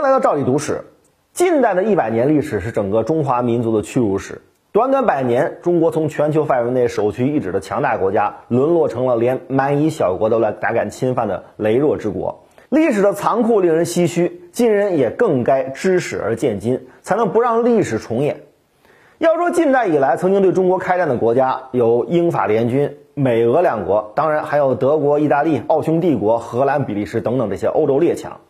欢来到赵理读史。近代的一百年历史是整个中华民族的屈辱史。短短百年，中国从全球范围内首屈一指的强大国家，沦落成了连蛮夷小国都来胆敢侵犯的羸弱之国。历史的残酷令人唏嘘，今人也更该知史而鉴今，才能不让历史重演。要说近代以来曾经对中国开战的国家，有英法联军、美俄两国，当然还有德国、意大利、奥匈帝国、荷兰、比利时等等这些欧洲列强。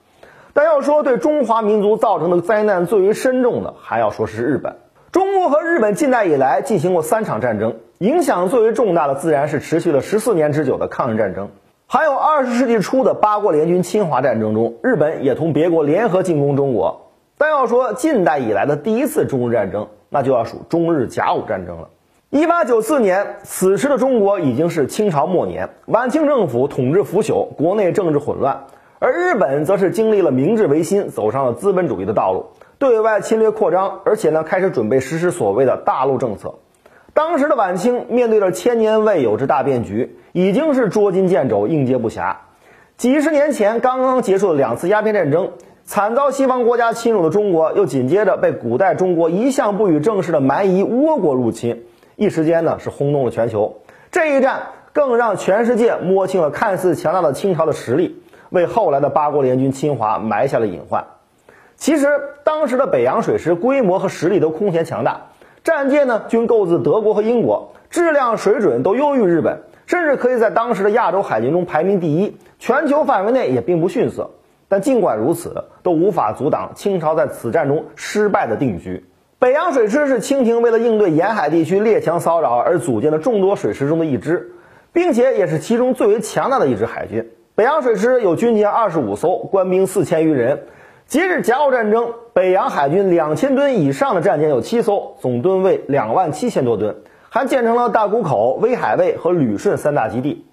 但要说对中华民族造成的灾难最为深重的，还要说是日本。中国和日本近代以来进行过三场战争，影响最为重大的自然是持续了十四年之久的抗日战争，还有二十世纪初的八国联军侵华战争中，日本也同别国联合进攻中国。但要说近代以来的第一次中日战争，那就要数中日甲午战争了。一八九四年，此时的中国已经是清朝末年，晚清政府统治腐朽，国内政治混乱。而日本则是经历了明治维新，走上了资本主义的道路，对外侵略扩张，而且呢开始准备实施所谓的大陆政策。当时的晚清面对着千年未有之大变局，已经是捉襟见肘、应接不暇。几十年前刚刚结束的两次鸦片战争，惨遭西方国家侵入的中国，又紧接着被古代中国一向不予正视的蛮夷倭国入侵，一时间呢是轰动了全球。这一战更让全世界摸清了看似强大的清朝的实力。为后来的八国联军侵华埋下了隐患。其实，当时的北洋水师规模和实力都空前强大，战舰呢均购自德国和英国，质量水准都优于日本，甚至可以在当时的亚洲海军中排名第一，全球范围内也并不逊色。但尽管如此，都无法阻挡清朝在此战中失败的定局。北洋水师是清廷为了应对沿海地区列强骚扰而组建的众多水师中的一支，并且也是其中最为强大的一支海军。北洋水师有军舰二十五艘，官兵四千余人。截至甲午战争，北洋海军两千吨以上的战舰有七艘，总吨位两万七千多吨，还建成了大沽口、威海卫和旅顺三大基地。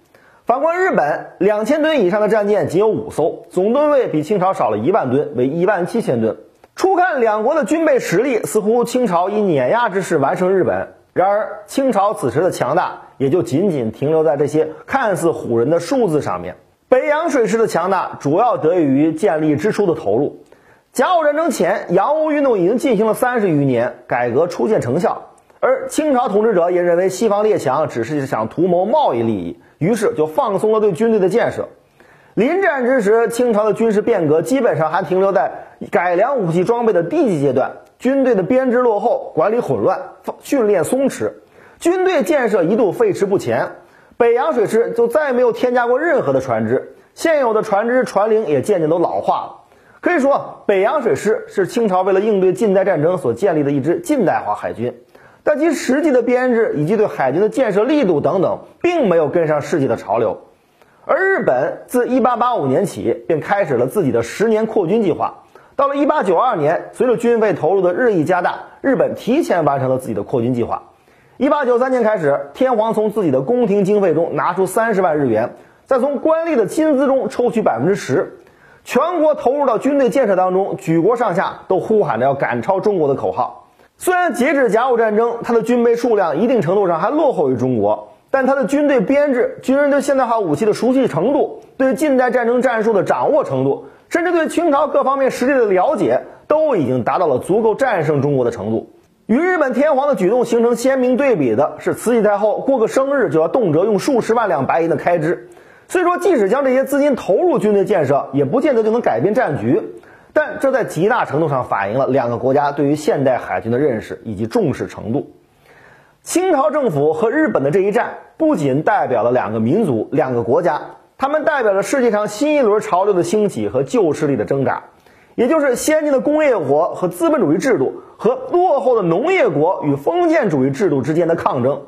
反观日本，两千吨以上的战舰仅有五艘，总吨位比清朝少了一万吨，为一万七千吨。初看两国的军备实力，似乎清朝以碾压之势完胜日本。然而，清朝此时的强大也就仅仅停留在这些看似唬人的数字上面。北洋水师的强大主要得益于建立之初的投入。甲午战争前，洋务运动已经进行了三十余年，改革初见成效。而清朝统治者也认为西方列强只是想图谋贸易利益，于是就放松了对军队的建设。临战之时，清朝的军事变革基本上还停留在改良武器装备的低级阶段，军队的编制落后，管理混乱，训练松弛，军队建设一度废弛不前。北洋水师就再也没有添加过任何的船只，现有的船只船龄也渐渐都老化了。可以说，北洋水师是清朝为了应对近代战争所建立的一支近代化海军，但其实际的编制以及对海军的建设力度等等，并没有跟上世界的潮流。而日本自1885年起便开始了自己的十年扩军计划，到了1892年，随着军费投入的日益加大，日本提前完成了自己的扩军计划。一八九三年开始，天皇从自己的宫廷经费中拿出三十万日元，再从官吏的薪资中抽取百分之十，全国投入到军队建设当中，举国上下都呼喊着要赶超中国的口号。虽然截止甲午战争，他的军备数量一定程度上还落后于中国，但他的军队编制、军人对现代化武器的熟悉程度、对近代战争战术的掌握程度，甚至对清朝各方面实力的了解，都已经达到了足够战胜中国的程度。与日本天皇的举动形成鲜明对比的是，慈禧太后过个生日就要动辄用数十万两白银的开支。虽说即使将这些资金投入军队建设，也不见得就能改变战局，但这在极大程度上反映了两个国家对于现代海军的认识以及重视程度。清朝政府和日本的这一战，不仅代表了两个民族、两个国家，他们代表了世界上新一轮潮流的兴起和旧势力的挣扎。也就是先进的工业国和资本主义制度，和落后的农业国与封建主义制度之间的抗争。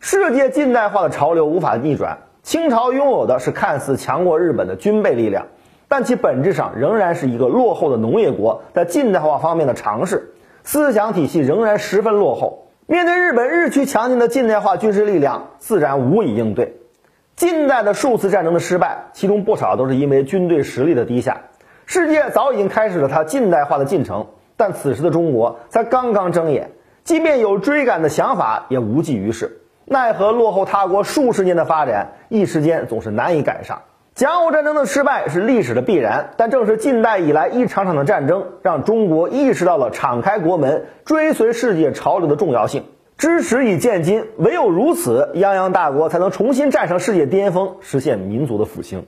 世界近代化的潮流无法逆转，清朝拥有的是看似强过日本的军备力量，但其本质上仍然是一个落后的农业国，在近代化方面的尝试，思想体系仍然十分落后。面对日本日趋强劲的近代化军事力量，自然无以应对。近代的数次战争的失败，其中不少都是因为军队实力的低下。世界早已经开始了它近代化的进程，但此时的中国才刚刚睁眼，即便有追赶的想法，也无济于事。奈何落后他国数十年的发展，一时间总是难以赶上。甲午战争的失败是历史的必然，但正是近代以来一场场的战争，让中国意识到了敞开国门、追随世界潮流的重要性。知识以见今，唯有如此，泱泱大国才能重新站上世界巅峰，实现民族的复兴。